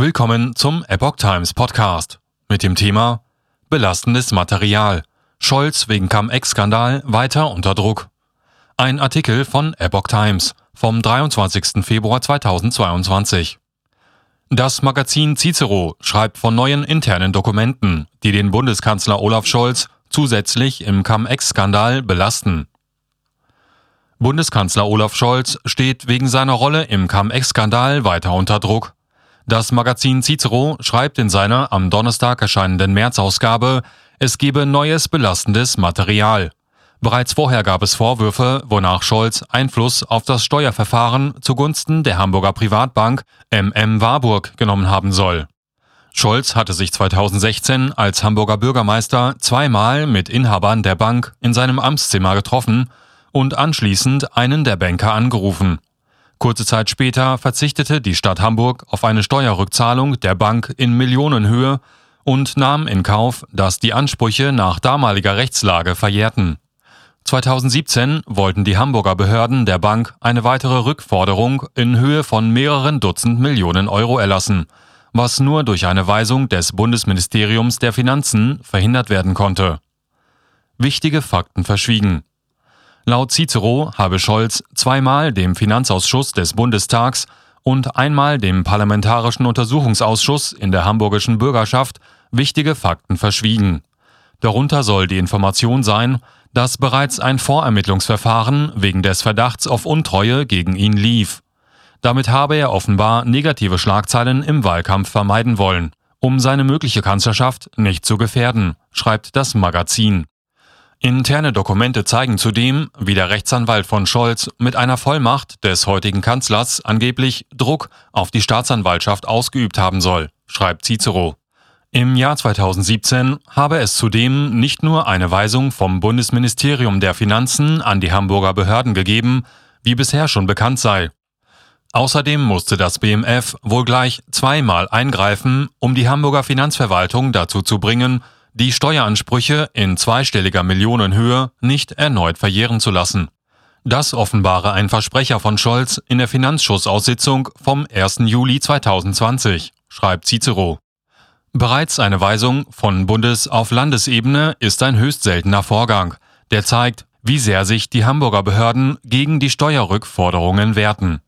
Willkommen zum Epoch Times Podcast mit dem Thema Belastendes Material. Scholz wegen Cum-Ex-Skandal weiter unter Druck. Ein Artikel von Epoch Times vom 23. Februar 2022. Das Magazin Cicero schreibt von neuen internen Dokumenten, die den Bundeskanzler Olaf Scholz zusätzlich im Cum-Ex-Skandal belasten. Bundeskanzler Olaf Scholz steht wegen seiner Rolle im Cum-Ex-Skandal weiter unter Druck. Das Magazin Cicero schreibt in seiner am Donnerstag erscheinenden März-Ausgabe, es gebe neues belastendes Material. Bereits vorher gab es Vorwürfe, wonach Scholz Einfluss auf das Steuerverfahren zugunsten der Hamburger Privatbank MM Warburg genommen haben soll. Scholz hatte sich 2016 als Hamburger Bürgermeister zweimal mit Inhabern der Bank in seinem Amtszimmer getroffen und anschließend einen der Banker angerufen. Kurze Zeit später verzichtete die Stadt Hamburg auf eine Steuerrückzahlung der Bank in Millionenhöhe und nahm in Kauf, dass die Ansprüche nach damaliger Rechtslage verjährten. 2017 wollten die Hamburger Behörden der Bank eine weitere Rückforderung in Höhe von mehreren Dutzend Millionen Euro erlassen, was nur durch eine Weisung des Bundesministeriums der Finanzen verhindert werden konnte. Wichtige Fakten verschwiegen. Laut Cicero habe Scholz zweimal dem Finanzausschuss des Bundestags und einmal dem Parlamentarischen Untersuchungsausschuss in der hamburgischen Bürgerschaft wichtige Fakten verschwiegen. Darunter soll die Information sein, dass bereits ein Vorermittlungsverfahren wegen des Verdachts auf Untreue gegen ihn lief. Damit habe er offenbar negative Schlagzeilen im Wahlkampf vermeiden wollen, um seine mögliche Kanzlerschaft nicht zu gefährden, schreibt das Magazin. Interne Dokumente zeigen zudem, wie der Rechtsanwalt von Scholz mit einer Vollmacht des heutigen Kanzlers angeblich Druck auf die Staatsanwaltschaft ausgeübt haben soll, schreibt Cicero. Im Jahr 2017 habe es zudem nicht nur eine Weisung vom Bundesministerium der Finanzen an die Hamburger Behörden gegeben, wie bisher schon bekannt sei. Außerdem musste das BMF wohl gleich zweimal eingreifen, um die Hamburger Finanzverwaltung dazu zu bringen, die Steueransprüche in zweistelliger Millionenhöhe nicht erneut verjähren zu lassen. Das offenbare ein Versprecher von Scholz in der Finanzschussaussitzung vom 1. Juli 2020, schreibt Cicero. Bereits eine Weisung von Bundes- auf Landesebene ist ein höchst seltener Vorgang, der zeigt, wie sehr sich die Hamburger Behörden gegen die Steuerrückforderungen wehrten.